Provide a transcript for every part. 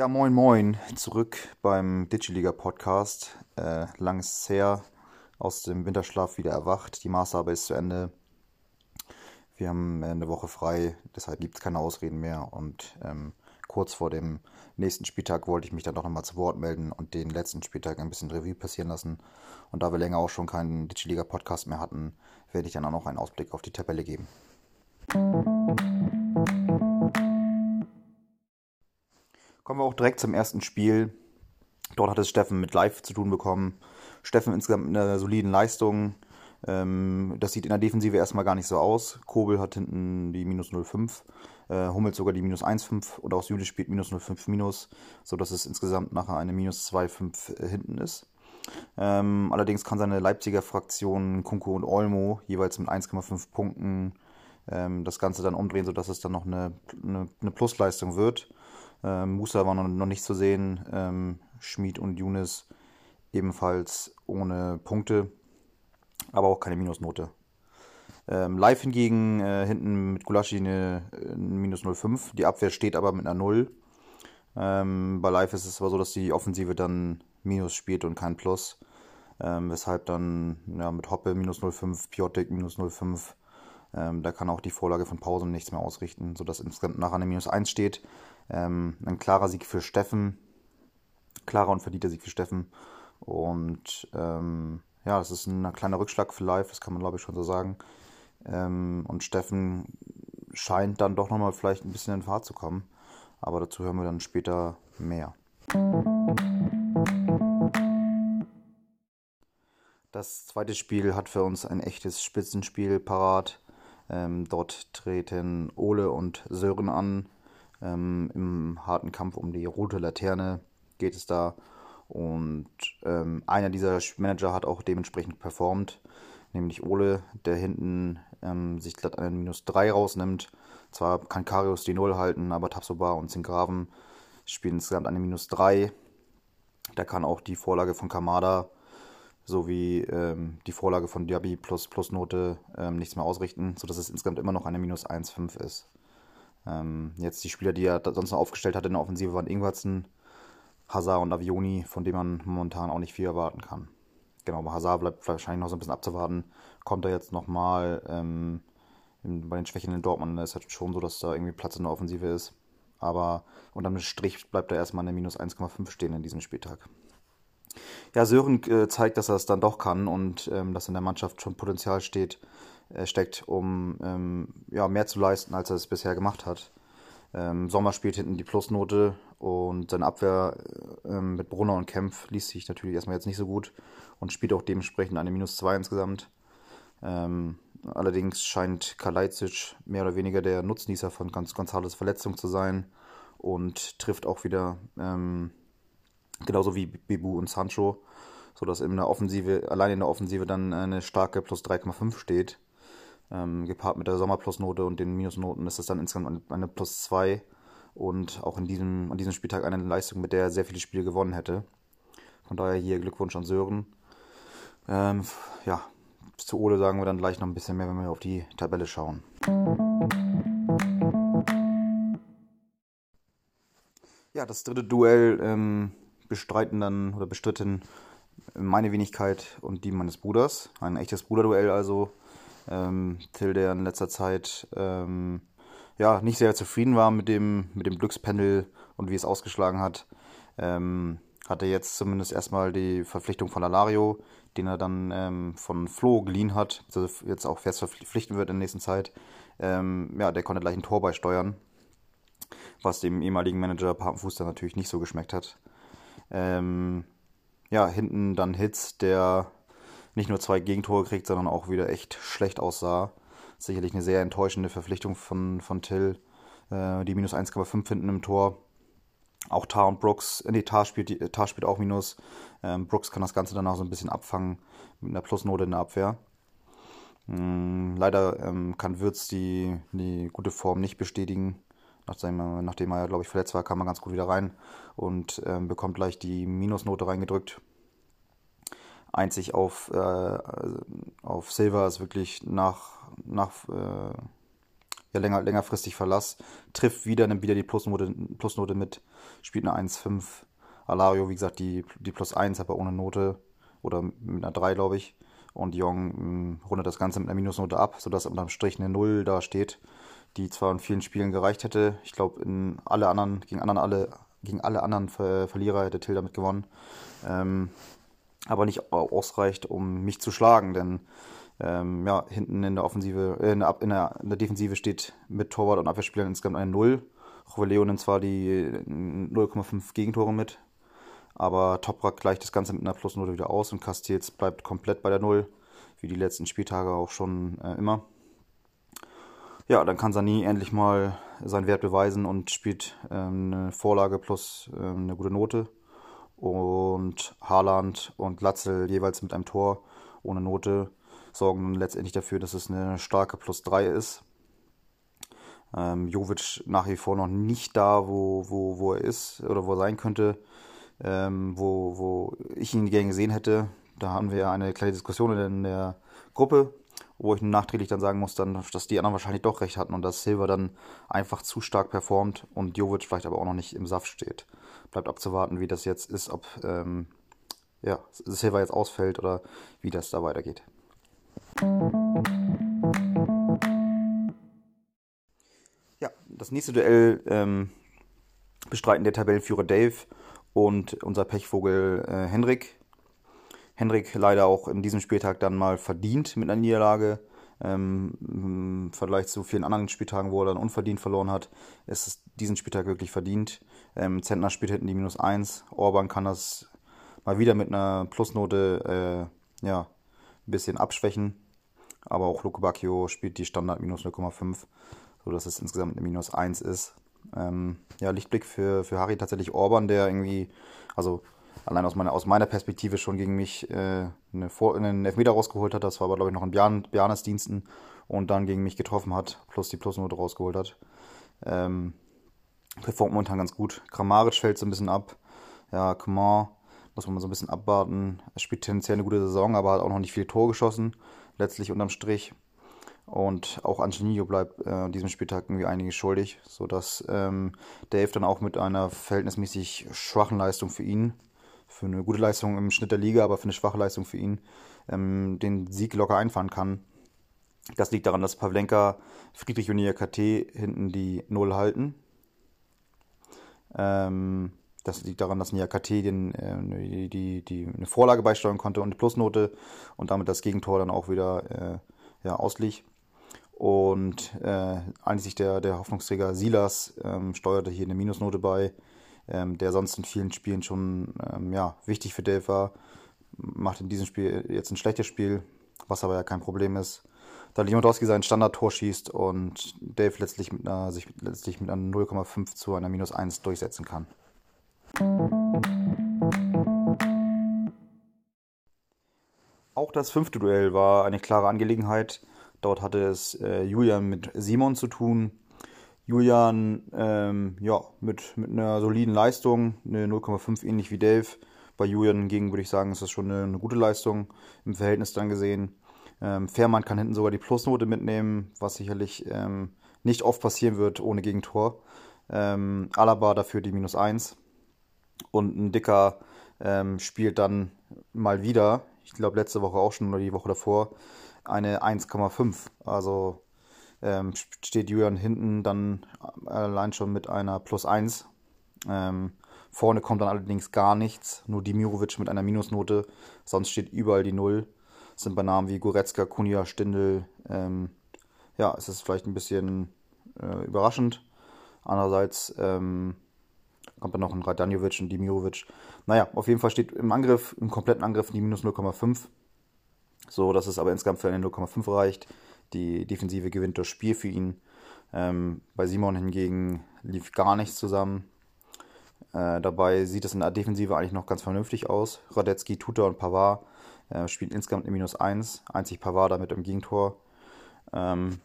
Ja, moin moin, zurück beim Digiliga Podcast. Äh, lang her, aus dem Winterschlaf wieder erwacht. Die Masterarbeit ist zu Ende. Wir haben eine Woche frei, deshalb gibt es keine Ausreden mehr. Und ähm, kurz vor dem nächsten Spieltag wollte ich mich dann doch nochmal zu Wort melden und den letzten Spieltag ein bisschen Revue passieren lassen. Und da wir länger auch schon keinen Digiliga Podcast mehr hatten, werde ich dann auch noch einen Ausblick auf die Tabelle geben. Kommen wir auch direkt zum ersten Spiel. Dort hat es Steffen mit Live zu tun bekommen. Steffen insgesamt mit einer soliden Leistung. Ähm, das sieht in der Defensive erstmal gar nicht so aus. Kobel hat hinten die minus 0,5, äh, Hummels sogar die minus 1,5 und auch Süle spielt minus 0,5 minus, sodass es insgesamt nachher eine minus 2,5 äh, hinten ist. Ähm, allerdings kann seine Leipziger Fraktion Kunko und Olmo jeweils mit 1,5 Punkten ähm, das Ganze dann umdrehen, sodass es dann noch eine, eine, eine Plusleistung wird. Ähm, Musa war noch, noch nicht zu sehen. Ähm, Schmid und Younes ebenfalls ohne Punkte, aber auch keine Minusnote. Ähm, live hingegen äh, hinten mit Gulaschi eine, eine minus 0,5. Die Abwehr steht aber mit einer 0. Ähm, bei Live ist es aber so, dass die Offensive dann Minus spielt und kein Plus. Ähm, weshalb dann ja, mit Hoppe minus 0,5, Piotek minus 0,5. Ähm, da kann auch die Vorlage von Pausen nichts mehr ausrichten, sodass insgesamt nachher eine minus 1 steht. Ähm, ein klarer Sieg für Steffen. Klarer und verdienter Sieg für Steffen. Und ähm, ja, das ist ein kleiner Rückschlag für Live, das kann man glaube ich schon so sagen. Ähm, und Steffen scheint dann doch nochmal vielleicht ein bisschen in Fahrt zu kommen. Aber dazu hören wir dann später mehr. Das zweite Spiel hat für uns ein echtes Spitzenspiel parat. Ähm, dort treten Ole und Sören an. Ähm, Im harten Kampf um die rote Laterne geht es da. Und ähm, einer dieser Manager hat auch dementsprechend performt, nämlich Ole, der hinten ähm, sich glatt einen Minus 3 rausnimmt. Zwar kann Karius die 0 halten, aber Tapsoba und Zingraven spielen insgesamt eine Minus 3. Da kann auch die Vorlage von Kamada sowie ähm, die Vorlage von Diaby plus Plusnote ähm, nichts mehr ausrichten, sodass es insgesamt immer noch eine minus 1,5 ist. Ähm, jetzt die Spieler, die er sonst noch aufgestellt hat in der Offensive, waren Ingwertsen, Hazard und Avioni, von denen man momentan auch nicht viel erwarten kann. Genau, bei Hazard bleibt wahrscheinlich noch so ein bisschen abzuwarten. Kommt er jetzt nochmal ähm, bei den Schwächen in Dortmund, ist halt schon so, dass da irgendwie Platz in der Offensive ist. Aber unterm Strich bleibt er erstmal eine minus 1,5 stehen in diesem Spieltag. Ja, Sören äh, zeigt, dass er es dann doch kann und ähm, dass in der Mannschaft schon Potenzial steht, steckt, um ähm, ja, mehr zu leisten, als er es bisher gemacht hat. Ähm, Sommer spielt hinten die Plusnote und seine Abwehr äh, mit Brunner und Kempf liest sich natürlich erstmal jetzt nicht so gut und spielt auch dementsprechend eine Minus 2 insgesamt. Ähm, allerdings scheint Kalajdzic mehr oder weniger der Nutznießer von Gonzales Verletzung zu sein und trifft auch wieder ähm, Genauso wie Bebu und Sancho, sodass in der Offensive, allein in der Offensive dann eine starke plus 3,5 steht. Ähm, gepaart mit der Sommerplusnote und den Minusnoten ist es dann insgesamt eine plus 2 und auch in diesem, an diesem Spieltag eine Leistung, mit der er sehr viele Spiele gewonnen hätte. Von daher hier Glückwunsch an Sören. Ähm, ja, zu Ole sagen wir dann gleich noch ein bisschen mehr, wenn wir auf die Tabelle schauen. Ja, das dritte Duell ähm, bestreiten dann oder bestritten meine Wenigkeit und die meines Bruders. Ein echtes Bruderduell also. Ähm, Till, der in letzter Zeit ähm, ja, nicht sehr zufrieden war mit dem, mit dem Glückspendel und wie es ausgeschlagen hat, ähm, hatte jetzt zumindest erstmal die Verpflichtung von Alario, den er dann ähm, von Flo geliehen hat, also jetzt auch fest verpflichten wird in der nächsten Zeit. Ähm, ja, der konnte gleich ein Tor beisteuern, was dem ehemaligen Manager Papenfuß dann natürlich nicht so geschmeckt hat. Ähm, ja, hinten dann Hitz, der nicht nur zwei Gegentore kriegt, sondern auch wieder echt schlecht aussah. Sicherlich eine sehr enttäuschende Verpflichtung von, von Till. Äh, die minus 1,5 hinten im Tor. Auch Tar und Brooks, äh, nee, Tar spielt, Tar spielt auch Minus. Ähm, Brooks kann das Ganze dann auch so ein bisschen abfangen mit einer Plusnote in der Abwehr. Ähm, leider ähm, kann Würz die, die gute Form nicht bestätigen. Nachdem, nachdem er, glaube ich, verletzt war, kam er ganz gut wieder rein und ähm, bekommt gleich die Minusnote reingedrückt. Einzig auf, äh, auf Silver ist wirklich nach, nach äh, ja länger, längerfristig Verlass, trifft wieder, nimmt wieder die Plusnote, Plusnote mit, spielt eine 1,5. Alario, wie gesagt, die, die Plus 1, aber ohne Note oder mit einer 3, glaube ich. Und Jong mh, hm, rundet das Ganze mit einer Minusnote ab, sodass unterm Strich eine 0 da steht, die zwar in vielen Spielen gereicht hätte. Ich glaube, in alle anderen, gegen anderen alle, gegen alle anderen Ver Verlierer hätte Till damit gewonnen. Ähm, aber nicht ausreicht, um mich zu schlagen, denn ähm, ja, hinten in der Offensive, äh, in, der, in, der, in, der, Defensive steht mit Torwart und Abwehrspielern insgesamt eine 0. Roveleo nimmt zwar die 0,5 Gegentore mit, aber Toprak gleicht das Ganze mit einer Plusnote wieder aus und Castells bleibt komplett bei der 0, wie die letzten Spieltage auch schon äh, immer. Ja, dann kann Sani endlich mal seinen Wert beweisen und spielt ähm, eine Vorlage plus ähm, eine gute Note. Und Haaland und Glatzel jeweils mit einem Tor ohne Note sorgen letztendlich dafür, dass es eine starke Plus 3 ist. Ähm, Jovic nach wie vor noch nicht da, wo, wo, wo er ist oder wo er sein könnte, ähm, wo, wo ich ihn gerne gesehen hätte. Da haben wir eine kleine Diskussion in der Gruppe, wo ich nachträglich dann sagen muss, dann, dass die anderen wahrscheinlich doch recht hatten und dass Silva dann einfach zu stark performt und Jovic vielleicht aber auch noch nicht im Saft steht. Bleibt abzuwarten, wie das jetzt ist, ob ähm, ja, Silva jetzt ausfällt oder wie das da weitergeht. Ja, das nächste Duell ähm, bestreiten der Tabellenführer Dave und unser Pechvogel äh, Henrik. Henrik leider auch in diesem Spieltag dann mal verdient mit einer Niederlage. Ähm, Im Vergleich zu vielen anderen Spieltagen, wo er dann unverdient verloren hat, ist es diesen Spieltag wirklich verdient. Ähm, Zentner spielt hinten die minus 1. Orban kann das mal wieder mit einer Plusnote äh, ja, ein bisschen abschwächen. Aber auch Luke Bacchio spielt die Standard minus 0,5, sodass es insgesamt eine minus 1 ist. Ähm, ja, Lichtblick für, für Harry tatsächlich Orban, der irgendwie, also allein aus meiner, aus meiner Perspektive schon gegen mich äh, eine Vor einen Elfmeter rausgeholt hat. Das war aber, glaube ich, noch in Bjarn, Bjarnes Diensten und dann gegen mich getroffen hat, plus die Plusnote rausgeholt hat. Ähm, performt momentan ganz gut. Grammarisch fällt so ein bisschen ab. Ja, Coman muss man mal so ein bisschen abwarten. Er spielt tendenziell eine gute Saison, aber hat auch noch nicht viel Tor geschossen, letztlich unterm Strich. Und auch Angelino bleibt äh, diesem Spieltag irgendwie einiges schuldig, sodass ähm, Dave dann auch mit einer verhältnismäßig schwachen Leistung für ihn, für eine gute Leistung im Schnitt der Liga, aber für eine schwache Leistung für ihn, ähm, den Sieg locker einfahren kann. Das liegt daran, dass Pavlenka, Friedrich und KT hinten die Null halten. Ähm, das liegt daran, dass Niakate den, äh, die, die, die, eine Vorlage beisteuern konnte und eine Plusnote und damit das Gegentor dann auch wieder äh, ja, ausliegt. Und äh, einzig der, der Hoffnungsträger Silas ähm, steuerte hier eine Minusnote bei, ähm, der sonst in vielen Spielen schon ähm, ja, wichtig für Dave war. Macht in diesem Spiel jetzt ein schlechtes Spiel, was aber ja kein Problem ist. Da Lewandowski sein Standardtor schießt und Dave letztlich mit einer, sich letztlich mit einer 0,5 zu einer Minus 1 durchsetzen kann. Auch das fünfte Duell war eine klare Angelegenheit. Dort hatte es äh, Julian mit Simon zu tun. Julian ähm, ja, mit, mit einer soliden Leistung, eine 0,5 ähnlich wie Dave. Bei Julian hingegen würde ich sagen, ist das schon eine, eine gute Leistung im Verhältnis dann gesehen. Ähm, Fährmann kann hinten sogar die Plusnote mitnehmen, was sicherlich ähm, nicht oft passieren wird ohne Gegentor. Ähm, Alaba dafür die minus 1. Und ein Dicker ähm, spielt dann mal wieder, ich glaube letzte Woche auch schon oder die Woche davor, eine 1,5. Also ähm, steht Julian hinten dann allein schon mit einer Plus 1. Ähm, vorne kommt dann allerdings gar nichts, nur Dimirovic mit einer Minusnote, sonst steht überall die Null. Sind bei Namen wie Goretzka, Kunja, Stindel. Ähm, ja, es ist vielleicht ein bisschen äh, überraschend. Andererseits ähm, kommt dann noch ein Radanjovic und Dimirovic. Naja, auf jeden Fall steht im Angriff, im kompletten Angriff die minus 0,5. So, dass es aber insgesamt für eine 0,5 reicht. Die Defensive gewinnt das Spiel für ihn. Ähm, bei Simon hingegen lief gar nichts zusammen. Äh, dabei sieht es in der Defensive eigentlich noch ganz vernünftig aus. Radetzky, Tuta und Pavard äh, spielen insgesamt eine minus 1. Einzig Pavard damit im Gegentor. Ähm,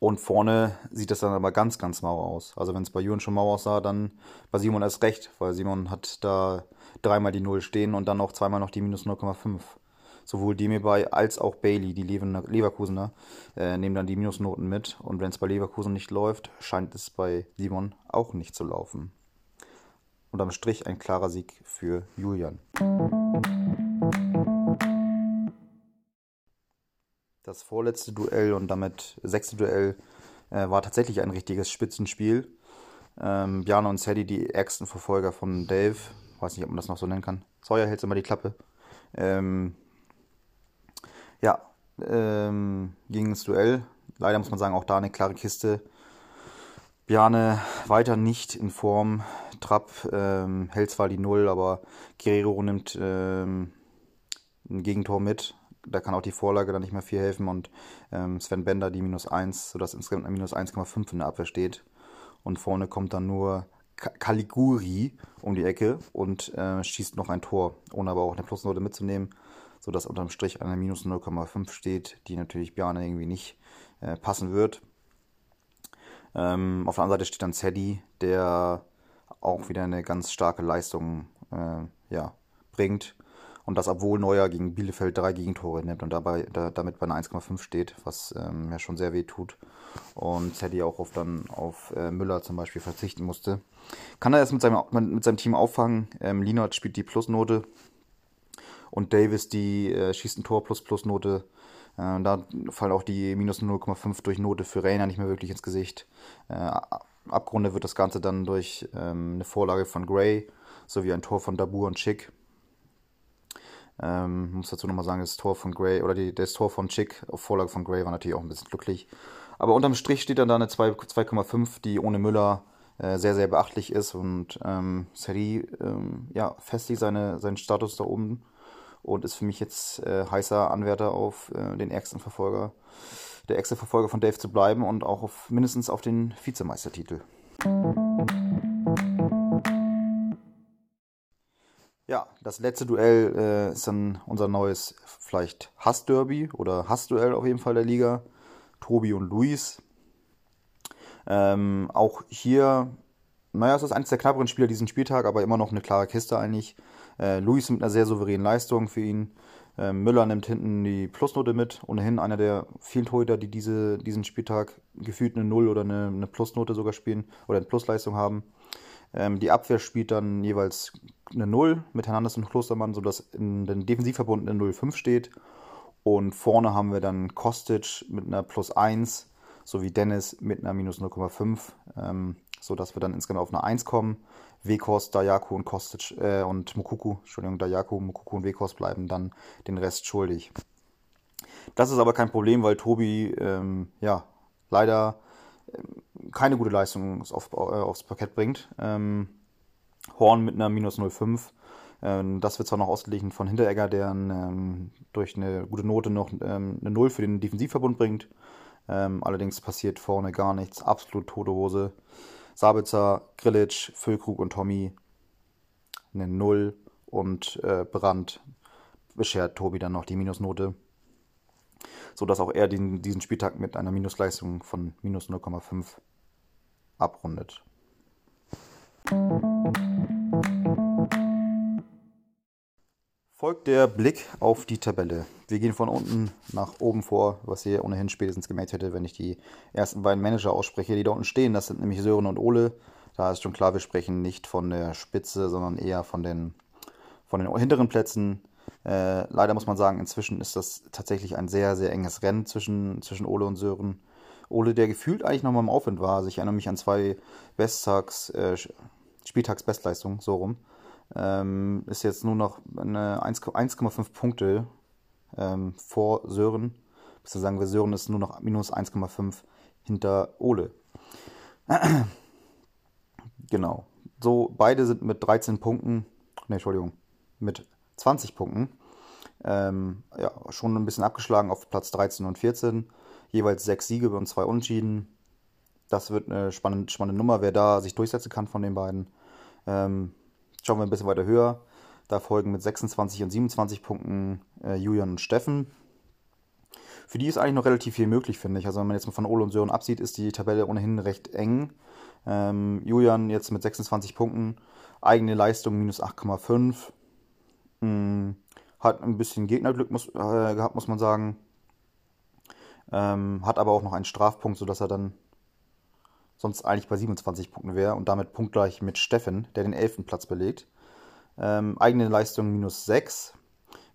und vorne sieht das dann aber ganz, ganz mau aus. Also wenn es bei Jürgen schon mau aussah, dann bei Simon erst recht, weil Simon hat da dreimal die Null stehen und dann auch zweimal noch die minus 0,5. sowohl Demirbay als auch Bailey, die Leverkusener, äh, nehmen dann die Minusnoten mit. Und wenn es bei Leverkusen nicht läuft, scheint es bei Simon auch nicht zu laufen. Unterm Strich ein klarer Sieg für Julian. Das vorletzte Duell und damit sechste Duell äh, war tatsächlich ein richtiges Spitzenspiel. Ähm, Bjarne und Sadie, die ärgsten Verfolger von Dave, weiß nicht, ob man das noch so nennen kann. Sawyer hält immer die Klappe. Ähm, ja, ähm, ging ins Duell. Leider muss man sagen, auch da eine klare Kiste. Bjarne weiter nicht in Form. Trapp ähm, hält zwar die Null, aber Guerrero nimmt ähm, ein Gegentor mit. Da kann auch die Vorlage dann nicht mehr viel helfen und ähm, Sven Bender die minus 1, sodass insgesamt ein minus 1,5 in der Abwehr steht. Und vorne kommt dann nur Caliguri um die Ecke und äh, schießt noch ein Tor, ohne aber auch eine Plusnote mitzunehmen, sodass unterm Strich eine minus 0,5 steht, die natürlich Bjarne irgendwie nicht äh, passen wird. Ähm, auf der anderen Seite steht dann Zeddy, der auch wieder eine ganz starke Leistung äh, ja, bringt. Und das, obwohl Neuer gegen Bielefeld drei Gegentore nimmt und dabei da, damit bei einer 1,5 steht, was ähm, ja schon sehr weh tut. Und Teddy auch auf, dann auf äh, Müller zum Beispiel verzichten musste. Kann er es mit seinem, mit seinem Team auffangen? Ähm, Linard spielt die Plusnote und Davis die äh, schießt ein Tor plus Plusnote. Äh, da fallen auch die minus 0,5 durch Note für Rainer nicht mehr wirklich ins Gesicht. Äh, abgerundet wird das Ganze dann durch ähm, eine Vorlage von Gray sowie ein Tor von Dabur und Chick. Ähm, muss dazu nochmal sagen, das Tor von Gray oder die, das Tor von Chick auf Vorlage von Gray war natürlich auch ein bisschen glücklich. Aber unterm Strich steht dann da eine 2,5, die ohne Müller äh, sehr, sehr beachtlich ist und ähm, Seri ähm, ja, festigt seine, seinen Status da oben und ist für mich jetzt äh, heißer Anwärter auf äh, den ärgsten Verfolger, der ärgste Verfolger von Dave zu bleiben und auch auf, mindestens auf den Vizemeistertitel. Ja, das letzte Duell äh, ist dann unser neues vielleicht Hassderby oder Hassduell auf jeden Fall der Liga. Tobi und Luis. Ähm, auch hier, naja, es ist eines der knapperen Spieler diesen Spieltag, aber immer noch eine klare Kiste eigentlich. Äh, Luis mit einer sehr souveränen Leistung für ihn. Äh, Müller nimmt hinten die Plusnote mit. Ohnehin einer der vielen Torhüter, die diese, diesen Spieltag gefühlt eine Null oder eine, eine Plusnote sogar spielen oder eine Plusleistung haben. Ähm, die Abwehr spielt dann jeweils eine 0 mit Hernandez und Klostermann, sodass in den Defensivverbund eine 0,5 steht. Und vorne haben wir dann Kostic mit einer plus 1 sowie Dennis mit einer minus 0,5, ähm, sodass wir dann insgesamt auf eine 1 kommen. Wekos, Dayaku und Kostic äh, und Mukuku, Entschuldigung, Dayaku, Mukuku und Wekos bleiben dann den Rest schuldig. Das ist aber kein Problem, weil Tobi ähm, ja leider keine gute Leistung auf, äh, aufs Parkett bringt. Ähm, Horn mit einer minus 0,5. Ähm, das wird zwar noch ausgeglichen von Hinteregger, der ähm, durch eine gute Note noch ähm, eine 0 für den Defensivverbund bringt. Ähm, allerdings passiert vorne gar nichts. Absolut tote Hose. Sabitzer, Grilic, Füllkrug und Tommy eine 0 und äh, Brandt beschert Tobi dann noch die Minusnote sodass auch er den, diesen Spieltag mit einer Minusleistung von minus 0,5 abrundet. Folgt der Blick auf die Tabelle. Wir gehen von unten nach oben vor, was ihr ohnehin spätestens gemerkt hättet, wenn ich die ersten beiden Manager ausspreche, die da unten stehen. Das sind nämlich Sören und Ole. Da ist schon klar, wir sprechen nicht von der Spitze, sondern eher von den, von den hinteren Plätzen. Äh, leider muss man sagen, inzwischen ist das tatsächlich ein sehr, sehr enges Rennen zwischen, zwischen Ole und Sören. Ole, der gefühlt eigentlich nochmal im Aufwind war. Also ich erinnere mich an zwei Besttags, äh, Spieltagsbestleistungen, so rum. Ähm, ist jetzt nur noch 1,5 Punkte ähm, vor Sören. Bis sagen wir, Sören ist nur noch minus 1,5 hinter Ole. genau. So, beide sind mit 13 Punkten, ne, Entschuldigung, mit 20 Punkten. Ähm, ja, schon ein bisschen abgeschlagen auf Platz 13 und 14. Jeweils sechs Siege und zwei Unentschieden. Das wird eine spannende, spannende Nummer, wer da sich durchsetzen kann von den beiden. Ähm, schauen wir ein bisschen weiter höher. Da folgen mit 26 und 27 Punkten äh, Julian und Steffen. Für die ist eigentlich noch relativ viel möglich, finde ich. Also wenn man jetzt mal von Ole und Sören absieht, ist die Tabelle ohnehin recht eng. Ähm, Julian jetzt mit 26 Punkten, eigene Leistung minus 8,5. Hm, hat ein bisschen Gegnerglück muss, äh, gehabt, muss man sagen. Ähm, hat aber auch noch einen Strafpunkt, sodass er dann sonst eigentlich bei 27 Punkten wäre und damit punktgleich mit Steffen, der den 11. Platz belegt. Ähm, eigene Leistung minus 6.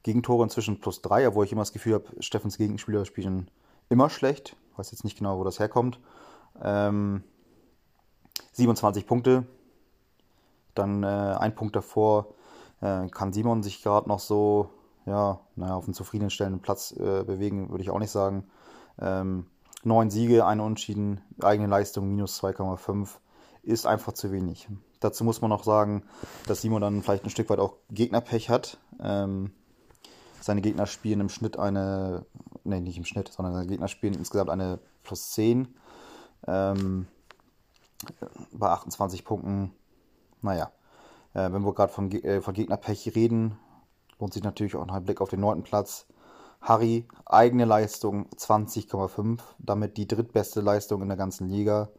Gegentore inzwischen plus 3, obwohl ich immer das Gefühl habe, Steffens Gegenspieler spielen immer schlecht. Ich weiß jetzt nicht genau, wo das herkommt. Ähm, 27 Punkte. Dann äh, ein Punkt davor äh, kann Simon sich gerade noch so ja, naja, auf einen zufriedenstellenden Platz äh, bewegen, würde ich auch nicht sagen. Ähm, neun Siege, eine Unentschieden, eigene Leistung minus 2,5 ist einfach zu wenig. Dazu muss man noch sagen, dass Simon dann vielleicht ein Stück weit auch Gegnerpech hat. Ähm, seine Gegner spielen im Schnitt eine, ne, nicht im Schnitt, sondern seine Gegner spielen insgesamt eine plus 10. Ähm, bei 28 Punkten, naja, äh, wenn wir gerade von, äh, von Gegnerpech reden, lohnt sich natürlich auch noch ein Blick auf den neunten Platz. Harry, eigene Leistung 20,5, damit die drittbeste Leistung in der ganzen Liga.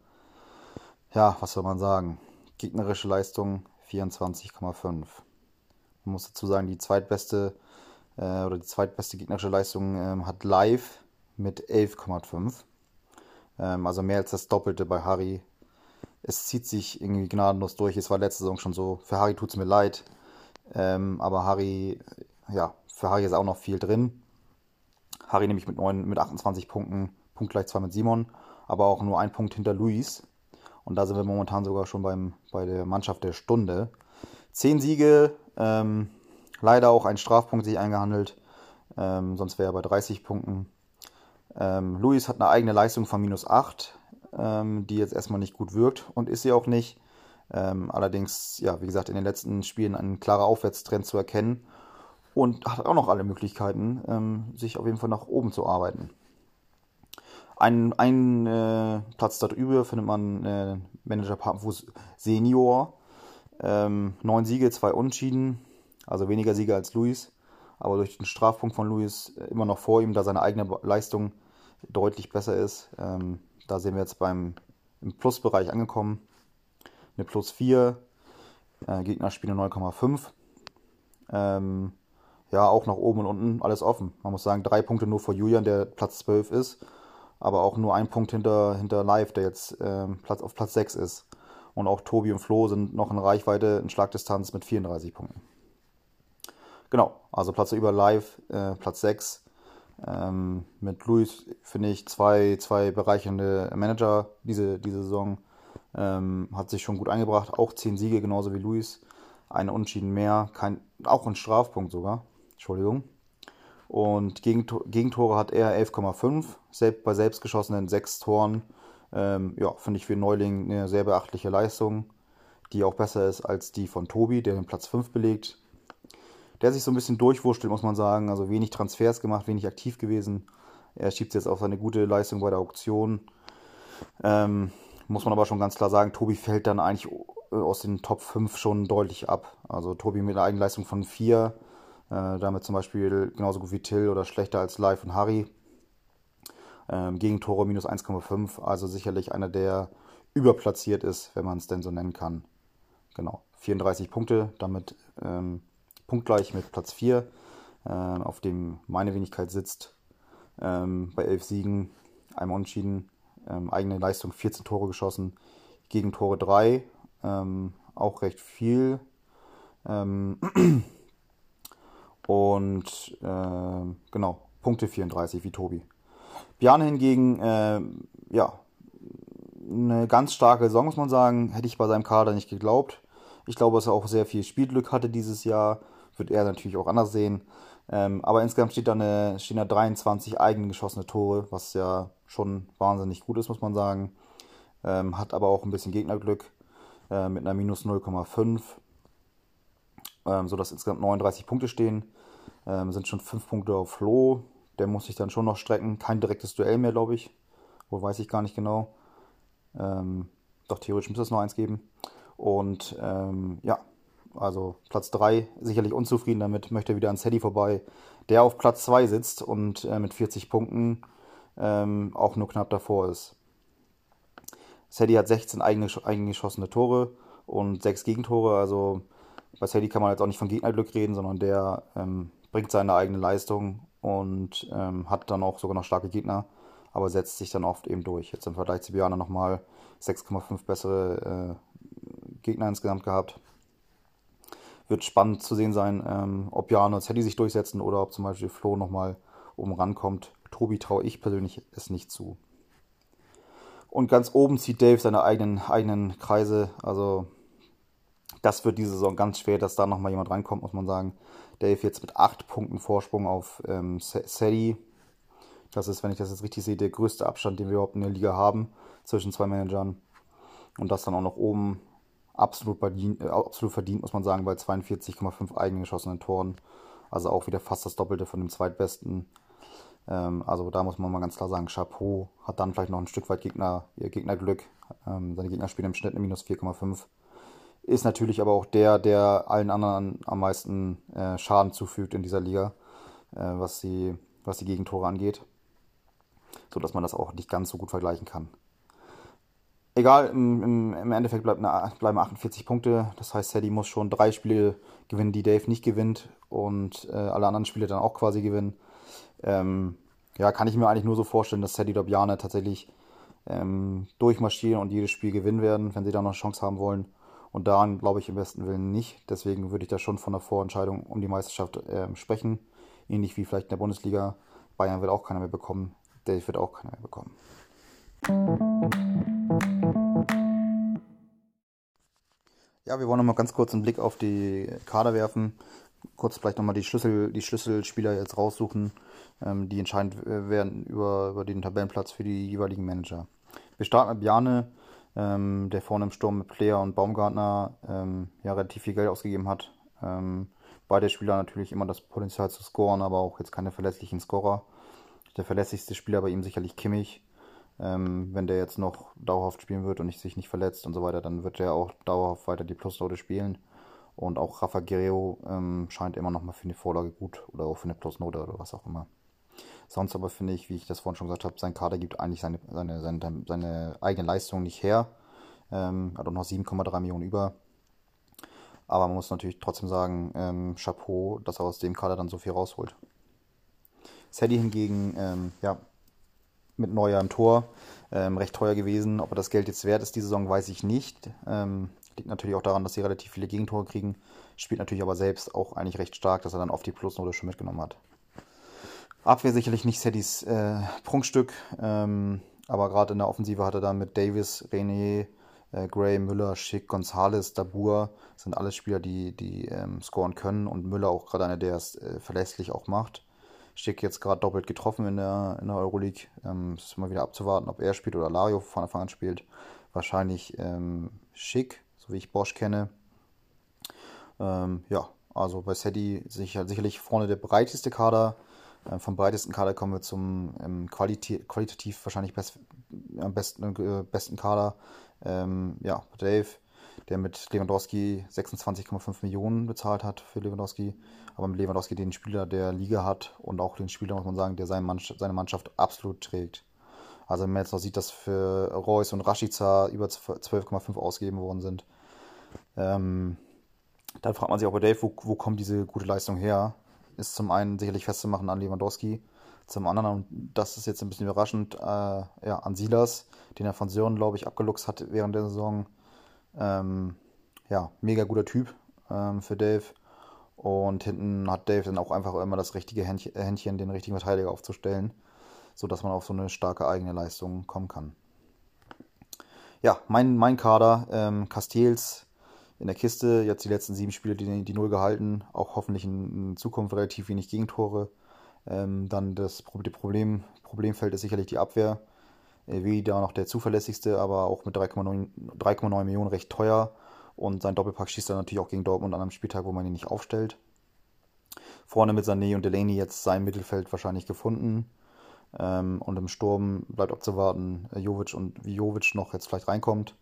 Ja, was soll man sagen? Gegnerische Leistung 24,5. Man muss dazu sagen, die zweitbeste äh, oder die zweitbeste gegnerische Leistung ähm, hat Live mit 11,5. Ähm, also mehr als das Doppelte bei Harry. Es zieht sich irgendwie gnadenlos durch. Es war letzte Saison schon so. Für Harry tut es mir leid. Ähm, aber Harry, ja, für Harry ist auch noch viel drin. Harry nämlich mit, 9, mit 28 Punkten, punktgleich zwar mit Simon, aber auch nur ein Punkt hinter Luis. Und da sind wir momentan sogar schon beim, bei der Mannschaft der Stunde. Zehn Siege, ähm, leider auch ein Strafpunkt sich eingehandelt, ähm, sonst wäre er bei 30 Punkten. Ähm, Luis hat eine eigene Leistung von minus 8, ähm, die jetzt erstmal nicht gut wirkt und ist sie auch nicht. Ähm, allerdings, ja, wie gesagt, in den letzten Spielen ein klarer Aufwärtstrend zu erkennen und hat auch noch alle Möglichkeiten, ähm, sich auf jeden Fall nach oben zu arbeiten. Ein, ein äh, Platz darüber findet man äh, Manager Papenfuß Senior. Ähm, neun Siege, zwei Unschieden, also weniger Siege als Luis, aber durch den Strafpunkt von Luis äh, immer noch vor ihm, da seine eigene Leistung deutlich besser ist. Ähm, da sind wir jetzt beim im Plusbereich angekommen. Eine Plus 4, äh, Gegnerspiele 9,5. Ähm, ja, auch nach oben und unten alles offen. Man muss sagen, drei Punkte nur vor Julian, der Platz 12 ist, aber auch nur ein Punkt hinter, hinter Live, der jetzt ähm, Platz, auf Platz 6 ist. Und auch Tobi und Flo sind noch in Reichweite, in Schlagdistanz mit 34 Punkten. Genau, also Platz über Live, äh, Platz 6. Ähm, mit Luis finde ich zwei, zwei bereichernde Manager diese, diese Saison. Ähm, hat sich schon gut eingebracht, auch 10 Siege, genauso wie Luis. Eine Unschieden mehr, kein, auch ein Strafpunkt sogar. Entschuldigung. Und Gegentore hat er 11,5, selbst bei selbstgeschossenen 6 Toren. Ähm, ja, finde ich für Neuling eine sehr beachtliche Leistung, die auch besser ist als die von Tobi, der den Platz 5 belegt. Der sich so ein bisschen durchwurschtelt, muss man sagen. Also wenig Transfers gemacht, wenig aktiv gewesen. Er schiebt jetzt auf seine gute Leistung bei der Auktion. Ähm, muss man aber schon ganz klar sagen, Tobi fällt dann eigentlich aus den Top 5 schon deutlich ab. Also Tobi mit einer Eigenleistung von 4 äh, damit zum Beispiel genauso gut wie Till oder schlechter als Live und Harry. Ähm, Gegentore minus 1,5, also sicherlich einer, der überplatziert ist, wenn man es denn so nennen kann. Genau, 34 Punkte, damit ähm, punktgleich mit Platz 4, äh, auf dem meine Wenigkeit sitzt. Ähm, bei 11 Siegen, einem Unentschieden, ähm, eigene Leistung 14 Tore geschossen, Gegentore 3, ähm, auch recht viel. Ähm, Und äh, genau, Punkte 34 wie Tobi. Björn hingegen, äh, ja, eine ganz starke Saison, muss man sagen. Hätte ich bei seinem Kader nicht geglaubt. Ich glaube, dass er auch sehr viel Spielglück hatte dieses Jahr. Wird er natürlich auch anders sehen. Ähm, aber insgesamt steht da eine, stehen da 23 eigene geschossene Tore, was ja schon wahnsinnig gut ist, muss man sagen. Ähm, hat aber auch ein bisschen Gegnerglück äh, mit einer minus 0,5 ähm, sodass insgesamt 39 Punkte stehen. Ähm, sind schon 5 Punkte auf Flo. Der muss sich dann schon noch strecken. Kein direktes Duell mehr, glaube ich. Wo weiß ich gar nicht genau. Ähm, doch theoretisch müsste es noch eins geben. Und ähm, ja, also Platz 3 sicherlich unzufrieden damit, möchte wieder an Sadie vorbei, der auf Platz 2 sitzt und äh, mit 40 Punkten ähm, auch nur knapp davor ist. Sadie hat 16 eigene, eigene geschossene Tore und 6 Gegentore, also bei Sadie kann man jetzt auch nicht von Gegnerglück reden, sondern der ähm, bringt seine eigene Leistung und ähm, hat dann auch sogar noch starke Gegner, aber setzt sich dann oft eben durch. Jetzt im Vergleich zu Biana nochmal 6,5 bessere äh, Gegner insgesamt gehabt. Wird spannend zu sehen sein, ähm, ob Jana und Sadie sich durchsetzen oder ob zum Beispiel Flo nochmal oben rankommt. Tobi traue ich persönlich es nicht zu. Und ganz oben zieht Dave seine eigenen, eigenen Kreise. Also das wird diese Saison ganz schwer, dass da nochmal jemand reinkommt, muss man sagen. Dave jetzt mit 8 Punkten Vorsprung auf ähm, Sadie. Das ist, wenn ich das jetzt richtig sehe, der größte Abstand, den wir überhaupt in der Liga haben zwischen zwei Managern. Und das dann auch noch oben absolut, verdient, äh, absolut verdient, muss man sagen, bei 42,5 eigenen geschossenen Toren. Also auch wieder fast das Doppelte von dem zweitbesten. Ähm, also da muss man mal ganz klar sagen, Chapeau hat dann vielleicht noch ein Stück weit Gegner, Gegnerglück. Ähm, seine Gegner spielen im Schnitt eine minus 4,5. Ist natürlich aber auch der, der allen anderen am meisten äh, Schaden zufügt in dieser Liga, äh, was, die, was die Gegentore angeht. So dass man das auch nicht ganz so gut vergleichen kann. Egal, im, im, Endeffekt bleiben 48 Punkte. Das heißt, Sadie muss schon drei Spiele gewinnen, die Dave nicht gewinnt und äh, alle anderen Spiele dann auch quasi gewinnen ähm, ja, kann ich mir eigentlich nur so vorstellen, dass Sadie Dobjane tatsächlich ähm, durchmarschieren und jedes Spiel gewinnen werden, wenn sie da noch eine Chance haben wollen. Und daran glaube ich im besten Willen nicht. Deswegen würde ich da schon von der Vorentscheidung um die Meisterschaft äh, sprechen. Ähnlich wie vielleicht in der Bundesliga. Bayern wird auch keiner mehr bekommen. Dave wird auch keiner mehr bekommen. Ja, wir wollen noch mal ganz kurz einen Blick auf die Kader werfen kurz vielleicht nochmal die, Schlüssel, die Schlüsselspieler jetzt raussuchen, ähm, die entscheidend werden über, über den Tabellenplatz für die jeweiligen Manager. Wir starten mit Bjane, ähm, der vorne im Sturm mit Player und Baumgartner ähm, ja relativ viel Geld ausgegeben hat. Ähm, beide Spieler natürlich immer das Potenzial zu scoren, aber auch jetzt keine verlässlichen Scorer. Der verlässlichste Spieler bei ihm sicherlich Kimmich. Ähm, wenn der jetzt noch dauerhaft spielen wird und sich nicht verletzt und so weiter, dann wird er auch dauerhaft weiter die Plusnote spielen. Und auch Rafa Guerrero ähm, scheint immer noch mal für eine Vorlage gut oder auch für eine Plusnote oder was auch immer. Sonst aber finde ich, wie ich das vorhin schon gesagt habe, sein Kader gibt eigentlich seine, seine, seine, seine eigene Leistung nicht her. Ähm, hat auch noch 7,3 Millionen über. Aber man muss natürlich trotzdem sagen, ähm, Chapeau, dass er aus dem Kader dann so viel rausholt. Sadie hingegen, ähm, ja, mit Neuer im Tor, ähm, recht teuer gewesen. Ob er das Geld jetzt wert ist, die Saison, weiß ich nicht. Ähm, Liegt natürlich auch daran, dass sie relativ viele Gegentore kriegen. Spielt natürlich aber selbst auch eigentlich recht stark, dass er dann oft die Plusnote schon mitgenommen hat. Abwehr sicherlich nicht Saddys äh, Prunkstück, ähm, aber gerade in der Offensive hat er dann mit Davis, René, äh, Gray, Müller, Schick, Gonzales, Dabur, sind alles Spieler, die, die ähm, scoren können und Müller auch gerade einer, der es äh, verlässlich auch macht. Schick jetzt gerade doppelt getroffen in der, in der Euroleague. Ähm, ist mal wieder abzuwarten, ob er spielt oder Lario von Anfang an spielt. Wahrscheinlich ähm, Schick, so wie ich Bosch kenne. Ähm, ja, also bei Sadie sicher, sicherlich vorne der breiteste Kader. Ähm, vom breitesten Kader kommen wir zum ähm, qualita qualitativ wahrscheinlich best, am besten, äh, besten Kader. Ähm, ja, Dave, der mit Lewandowski 26,5 Millionen bezahlt hat für Lewandowski, aber mit Lewandowski den Spieler der Liga hat und auch den Spieler, muss man sagen, der seine Mannschaft, seine Mannschaft absolut trägt. Also wenn man jetzt noch sieht, dass für Reus und Rashica über 12,5 ausgegeben worden sind, ähm, dann fragt man sich auch bei Dave, wo, wo kommt diese gute Leistung her? Ist zum einen sicherlich festzumachen an Lewandowski, zum anderen, und das ist jetzt ein bisschen überraschend, äh, ja, an Silas, den er von Sören, glaube ich, abgeluchst hat während der Saison. Ähm, ja, mega guter Typ ähm, für Dave. Und hinten hat Dave dann auch einfach immer das richtige Händchen, den richtigen Verteidiger aufzustellen, sodass man auf so eine starke eigene Leistung kommen kann. Ja, mein, mein Kader, ähm, Castells, in der Kiste. Jetzt die letzten sieben Spiele die, die Null gehalten. Auch hoffentlich in, in Zukunft relativ wenig Gegentore. Ähm, dann das Problem, Problemfeld ist sicherlich die Abwehr. Äh, wie da noch der zuverlässigste, aber auch mit 3,9 Millionen recht teuer. Und sein Doppelpack schießt er natürlich auch gegen Dortmund an einem Spieltag, wo man ihn nicht aufstellt. Vorne mit Sané und Delaney jetzt sein Mittelfeld wahrscheinlich gefunden. Ähm, und im Sturm bleibt abzuwarten, äh, Jovic und wie Jovic noch jetzt vielleicht reinkommt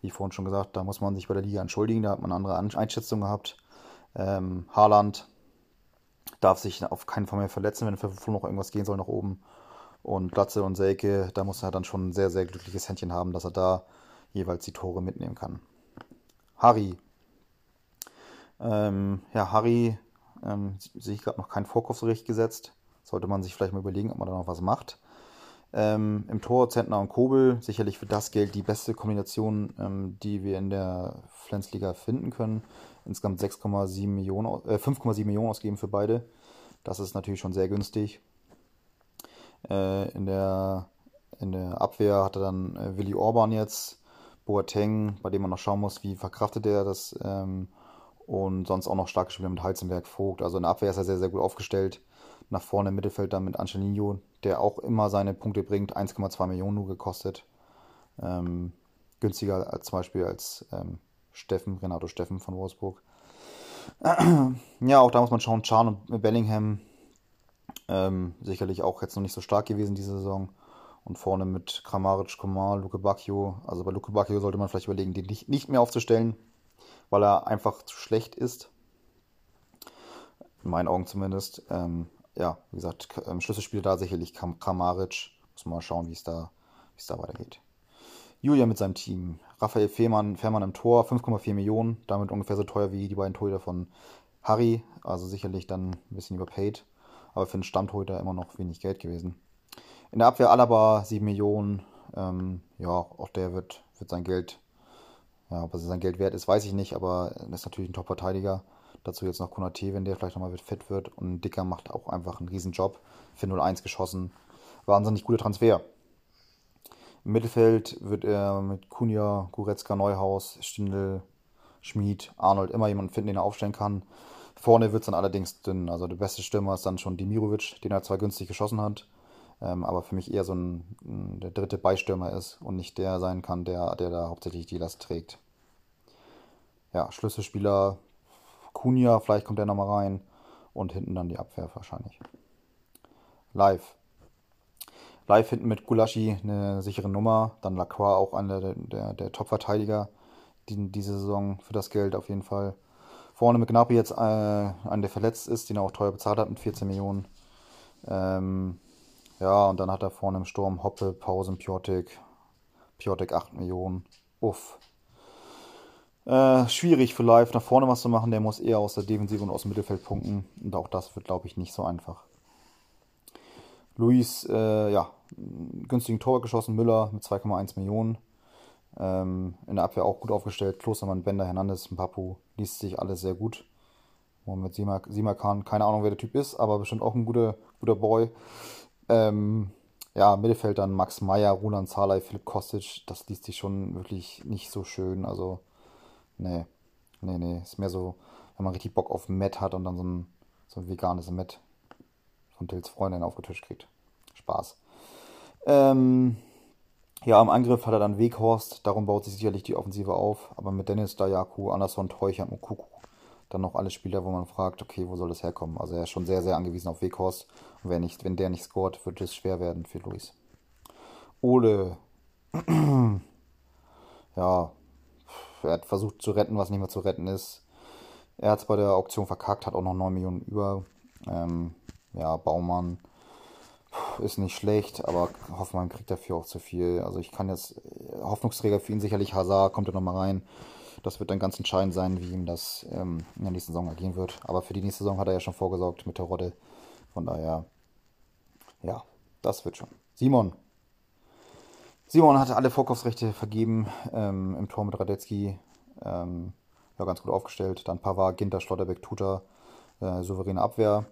wie vorhin schon gesagt, da muss man sich bei der Liga entschuldigen, da hat man andere Einschätzung gehabt. Ähm, Haaland darf sich auf keinen Fall mehr verletzen, wenn noch irgendwas gehen soll nach oben. Und Glatze und Selke, da muss er dann schon ein sehr, sehr glückliches Händchen haben, dass er da jeweils die Tore mitnehmen kann. Harry. Ähm, ja, Harry Ähm, sehe ich gerade noch kein Vorkaufsrecht gesetzt. Sollte man sich vielleicht mal überlegen, ob man da noch was macht. Ähm, Im Tor Zentner und Kobel, sicherlich für das Geld die beste Kombination, ähm, die wir in der Flensliga finden können. Insgesamt 6,7 Millionen, äh, 5,7 Millionen ausgeben für beide. Das ist natürlich schon sehr günstig. Äh, in, der, in der Abwehr hatte dann äh, Willi Orban jetzt, Boateng, bei dem man noch schauen muss, wie verkraftet er das. Ähm, und sonst auch noch starke Spieler mit Heizenberg, Vogt. Also in der Abwehr ist er sehr, sehr gut aufgestellt. Nach vorne im Mittelfeld dann mit Angelino, der auch immer seine Punkte bringt, 1,2 Millionen nur gekostet. Ähm, günstiger als zum Beispiel als ähm, Steffen, Renato Steffen von Wolfsburg. ja, auch da muss man schauen, Chan und Bellingham ähm, sicherlich auch jetzt noch nicht so stark gewesen diese Saison. Und vorne mit Kramaric, Komar, Luke Bacchio. Also bei Luke Bacchio sollte man vielleicht überlegen, den nicht mehr aufzustellen, weil er einfach zu schlecht ist. In meinen Augen zumindest. Ähm, ja, wie gesagt, ähm, Schlüsselspieler da sicherlich Kramaric. Muss mal schauen, wie es da, es da weitergeht. Julia mit seinem Team. Raphael Fährmann, Fährmann im Tor, 5,4 Millionen. Damit ungefähr so teuer wie die beiden Torhüter von Harry. Also sicherlich dann ein bisschen überpaid aber für einen Stammtorhüter immer noch wenig Geld gewesen. In der Abwehr Alaba 7 Millionen. Ähm, ja, auch der wird, wird sein Geld, ja, ob er sein Geld wert ist, weiß ich nicht, aber er ist natürlich ein Top-Verteidiger. Dazu jetzt noch Konate, wenn der vielleicht nochmal fit wird. Und Dicker macht auch einfach einen riesen Job. Für 0-1 geschossen. Wahnsinnig guter Transfer. Im Mittelfeld wird er mit Kunja, Goretzka, Neuhaus, Stindl, Schmid, Arnold immer jemanden finden, den er aufstellen kann. Vorne wird es dann allerdings dünn. Also der beste Stürmer ist dann schon Dimirovic, den er zwar günstig geschossen hat, ähm, aber für mich eher so ein, der dritte Beistürmer ist und nicht der sein kann, der, der da hauptsächlich die Last trägt. Ja, Schlüsselspieler Kunja, vielleicht kommt der nochmal rein und hinten dann die Abwehr wahrscheinlich. Live. Live hinten mit Gulaschi eine sichere Nummer. Dann Lacroix auch einer der, der, der Top-Verteidiger die, diese Saison für das Geld auf jeden Fall. Vorne mit Gnabry jetzt äh, einen, der verletzt ist, den er auch teuer bezahlt hat mit 14 Millionen. Ähm, ja, und dann hat er vorne im Sturm Hoppe, Pausen, Piotek. Piotek 8 Millionen. Uff. Äh, schwierig für Live nach vorne was zu machen. Der muss eher aus der Defensive und aus dem Mittelfeld punkten. Und auch das wird, glaube ich, nicht so einfach. Luis, äh, ja, günstigen Tor geschossen. Müller mit 2,1 Millionen. Ähm, in der Abwehr auch gut aufgestellt. Klostermann, Bender, Hernandez, Papu. Liest sich alles sehr gut. Mit Simakan, keine Ahnung, wer der Typ ist, aber bestimmt auch ein guter, guter Boy. Ähm, ja, Mittelfeld dann Max Meyer, Roland Zalay, Philipp Kostic. Das liest sich schon wirklich nicht so schön. Also, nee, nee, nee. Ist mehr so, wenn man richtig Bock auf Met hat und dann so ein, so ein veganes Met von Tills Freundin aufgetischt kriegt. Spaß. Ähm, ja, im Angriff hat er dann Weghorst, darum baut sich sicherlich die Offensive auf. Aber mit Dennis, Dayaku, Anderson, Teuchert und Kuku dann noch alle Spieler, wo man fragt, okay, wo soll das herkommen? Also er ist schon sehr, sehr angewiesen auf Weghorst. Und wenn, nicht, wenn der nicht scoret, wird es schwer werden für Luis. Ole. ja, er hat versucht zu retten, was nicht mehr zu retten ist. Er hat es bei der Auktion verkackt, hat auch noch 9 Millionen über. Ähm, ja, Baumann ist nicht schlecht, aber Hoffmann kriegt dafür auch zu viel. Also ich kann jetzt, Hoffnungsträger für ihn sicherlich Hazard, kommt er nochmal rein. Das wird dann ganz entscheidend sein, wie ihm das ähm, in der nächsten Saison agieren wird. Aber für die nächste Saison hat er ja schon vorgesorgt mit der Rodde. Von daher, ja, das wird schon. Simon. Simon hatte alle Vorkaufsrechte vergeben ähm, im Tor mit Radetzky. Ähm, ja, ganz gut aufgestellt. Dann Pavard, Ginter, Schlotterbeck, Tuta, äh, souveräne Abwehr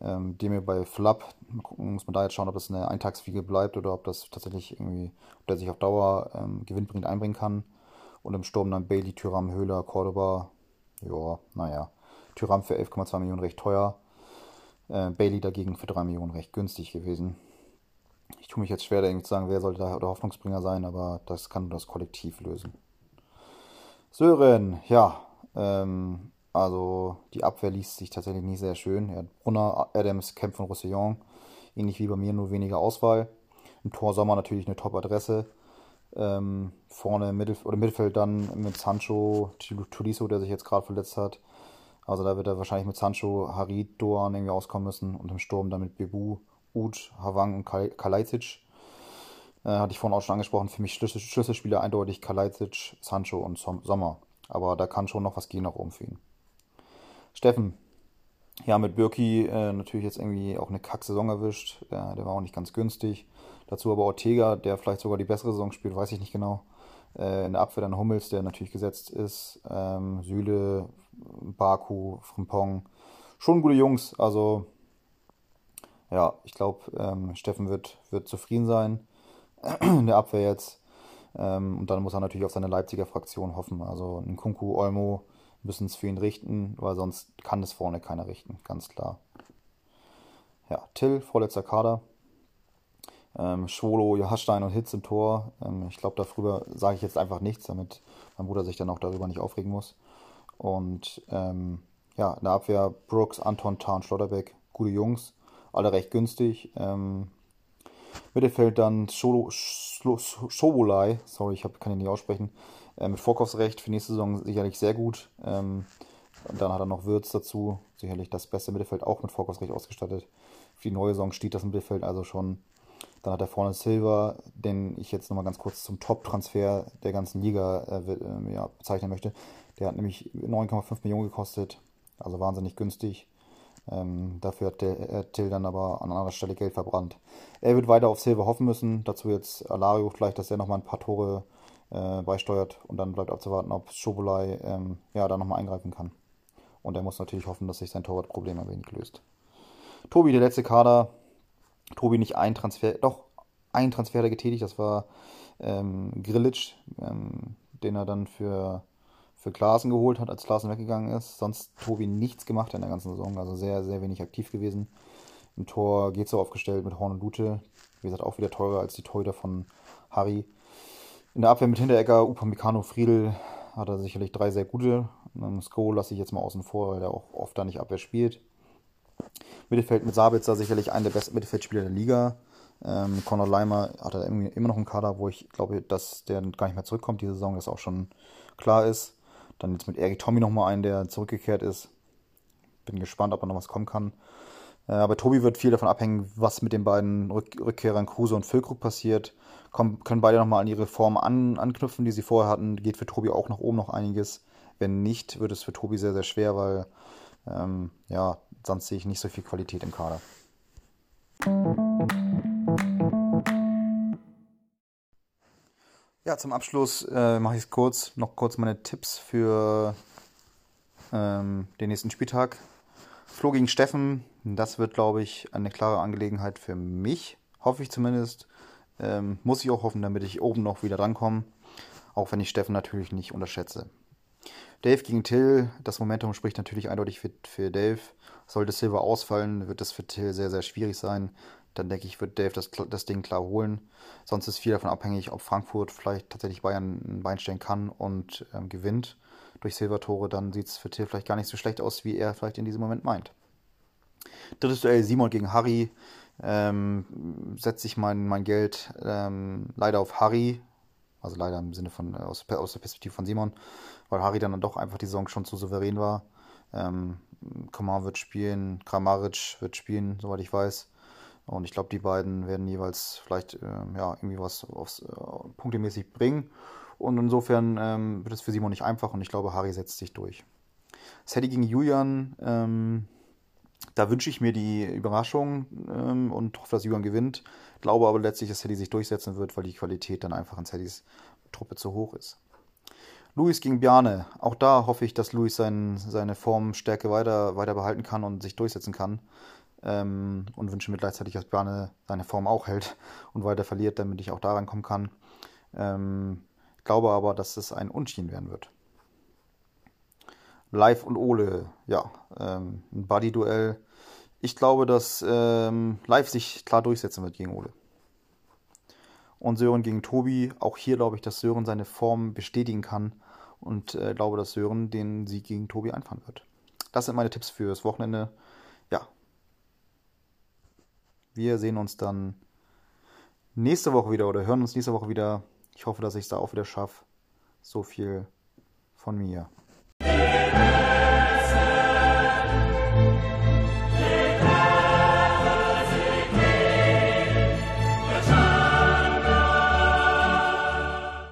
ähm, die mir bei Flap, muss man da jetzt schauen, ob das eine Eintagsfliege bleibt oder ob das tatsächlich irgendwie, ob der sich auf Dauer ähm, gewinnbringend einbringen kann. Und im Sturm dann Bailey, Tyram, Höhler, Cordoba. Ja, naja. Tyram für 11,2 Millionen recht teuer. Äh, Bailey dagegen für 3 Millionen recht günstig gewesen. Ich tue mich jetzt schwer, da irgendwie zu sagen, wer sollte da der Hoffnungsbringer sein, aber das kann das Kollektiv lösen. Sören, ja, ähm, also die Abwehr liest sich tatsächlich nicht sehr schön. Hat Brunner, Adams, Kemp von Roussillon. Ähnlich wie bei mir, nur weniger Auswahl. Im Tor Sommer natürlich eine Top-Adresse. Ähm, vorne im Mittelf oder Mittelfeld dann mit Sancho, Tuliso, der sich jetzt gerade verletzt hat. Also da wird er wahrscheinlich mit Sancho, Harid, Doan irgendwie auskommen müssen. Und im Sturm dann mit Bebu, Uth, Havang und Kalajdzic. Äh, hatte ich vorhin auch schon angesprochen. Für mich Schlüssel Schlüsselspieler eindeutig Kalajdzic, Sancho und Sommer. Aber da kann schon noch was gehen nach oben für ihn. Steffen, Ja, mit Birki äh, natürlich jetzt irgendwie auch eine Kack-Saison erwischt. Der, der, war auch nicht ganz günstig. Dazu aber Ortega, der vielleicht sogar die bessere Saison spielt, weiß ich nicht genau. Äh, in der Abwehr dann Hummels, der natürlich gesetzt ist. Ähm, Süle, Baku, Frimpong. Schon gute Jungs. Also, ja, ich glaube, ähm, Steffen wird, wird zufrieden sein in der Abwehr jetzt. Ähm, und dann muss er natürlich auf seine Leipziger Fraktion hoffen. Also ein Kunku, Olmo müssen es für ihn richten, weil sonst kann es vorne keiner richten, ganz klar. Ja, Till, vorletzter Kader. Ähm, Schwolo, Jahrstein und Hitz im Tor. Ähm, ich glaube, darüber sage ich jetzt einfach nichts, damit mein Bruder sich dann auch darüber nicht aufregen muss. Und ähm, ja, in der Abwehr Brooks, Anton, Tarn, Schlotterbeck, gute Jungs, alle recht günstig. Ähm, Mittelfeld dann Schobolai, sorry, ich hab, kann ihn nicht aussprechen, äh, mit Vorkaufsrecht für nächste Saison sicherlich sehr gut. Ähm, und dann hat er noch Würz dazu, sicherlich das beste Mittelfeld auch mit Vorkaufsrecht ausgestattet. Für die neue Saison steht das Mittelfeld also schon. Dann hat er vorne Silver, den ich jetzt nochmal ganz kurz zum Top-Transfer der ganzen Liga äh, äh, ja, bezeichnen möchte. Der hat nämlich 9,5 Millionen gekostet, also wahnsinnig günstig. Ähm, dafür hat der, äh, Till dann aber an anderer Stelle Geld verbrannt. Er wird weiter auf Silver hoffen müssen. Dazu jetzt Alario vielleicht, dass er nochmal ein paar Tore äh, beisteuert und dann bleibt abzuwarten, ob Schobolei ähm, ja, da nochmal eingreifen kann. Und er muss natürlich hoffen, dass sich sein Torwartproblem ein wenig löst. Tobi, der letzte Kader. Tobi nicht ein Transfer, doch ein Transfer der getätigt, das war ähm, Grilic, ähm, den er dann für, für Klaasen geholt hat, als Klaasen weggegangen ist. Sonst Tobi nichts gemacht in der ganzen Saison, also sehr, sehr wenig aktiv gewesen. Im Tor geht so aufgestellt mit Horn und Lute. Wie gesagt, auch wieder teurer als die Torhüter von Harry. In der Abwehr mit Hinteregger, Upamecano, Friedel hat er sicherlich drei sehr gute. Sko lasse ich jetzt mal außen vor, weil er auch oft da nicht Abwehr spielt. Mittelfeld mit Sabitzer sicherlich einer der besten Mittelfeldspieler der Liga. Ähm, Conor Leimer hat er immer noch einen Kader, wo ich glaube, dass der gar nicht mehr zurückkommt diese Saison, das auch schon klar ist. Dann jetzt mit Eric Tommy nochmal einen, der zurückgekehrt ist. Bin gespannt, ob er noch was kommen kann. Äh, aber Tobi wird viel davon abhängen, was mit den beiden Rück Rückkehrern Kruse und Füllkrug passiert. Kommen, können beide nochmal an ihre Form an, anknüpfen, die sie vorher hatten. Geht für Tobi auch nach oben noch einiges. Wenn nicht, wird es für Tobi sehr, sehr schwer, weil ähm, ja, sonst sehe ich nicht so viel Qualität im Kader. Ja, zum Abschluss äh, mache ich es kurz, noch kurz meine Tipps für ähm, den nächsten Spieltag. Flo gegen Steffen, das wird, glaube ich, eine klare Angelegenheit für mich, hoffe ich zumindest. Ähm, muss ich auch hoffen, damit ich oben noch wieder drankomme, auch wenn ich Steffen natürlich nicht unterschätze. Dave gegen Till, das Momentum spricht natürlich eindeutig für, für Dave. Sollte Silva ausfallen, wird das für Till sehr, sehr schwierig sein. Dann denke ich, wird Dave das, das Ding klar holen. Sonst ist viel davon abhängig, ob Frankfurt vielleicht tatsächlich Bayern ein Bein stellen kann und ähm, gewinnt durch Silbertore, dann sieht es für Till vielleicht gar nicht so schlecht aus, wie er vielleicht in diesem Moment meint. Drittes Duell Simon gegen Harry. Ähm, setze ich mein, mein Geld ähm, leider auf Harry. Also leider im Sinne von aus, aus, der Perspektive von Simon, weil Harry dann doch einfach die Saison schon zu souverän war. Ähm, Coman wird spielen, Kramaric wird spielen, soweit ich weiß. Und ich glaube, die beiden werden jeweils vielleicht äh, ja, irgendwie was aufs, äh, punktemäßig bringen. Und insofern ähm, wird es für Simon nicht einfach und ich glaube, Harry setzt sich durch. Sadie gegen Julian, ähm, da wünsche ich mir die Überraschung ähm, und hoffe, dass Julian gewinnt. Glaube aber letztlich, dass Sadie sich durchsetzen wird, weil die Qualität dann einfach in Sadies Truppe zu hoch ist. Luis gegen Bjarne. Auch da hoffe ich, dass Luis sein, seine Formstärke weiter, weiter behalten kann und sich durchsetzen kann. Ähm, und wünsche mir gleichzeitig, dass Bjarne seine Form auch hält und weiter verliert, damit ich auch daran kommen kann. Ähm, glaube aber, dass es ein Unschien werden wird. Live und Ole, ja, ähm, ein Buddy-Duell. Ich glaube, dass ähm, Live sich klar durchsetzen wird gegen Ole. Und Sören gegen Tobi. Auch hier glaube ich, dass Sören seine Form bestätigen kann und äh, glaube, dass Sören den Sieg gegen Tobi einfahren wird. Das sind meine Tipps fürs Wochenende. Ja. Wir sehen uns dann nächste Woche wieder oder hören uns nächste Woche wieder. Ich hoffe, dass ich es da auch wieder schaffe. So viel von mir.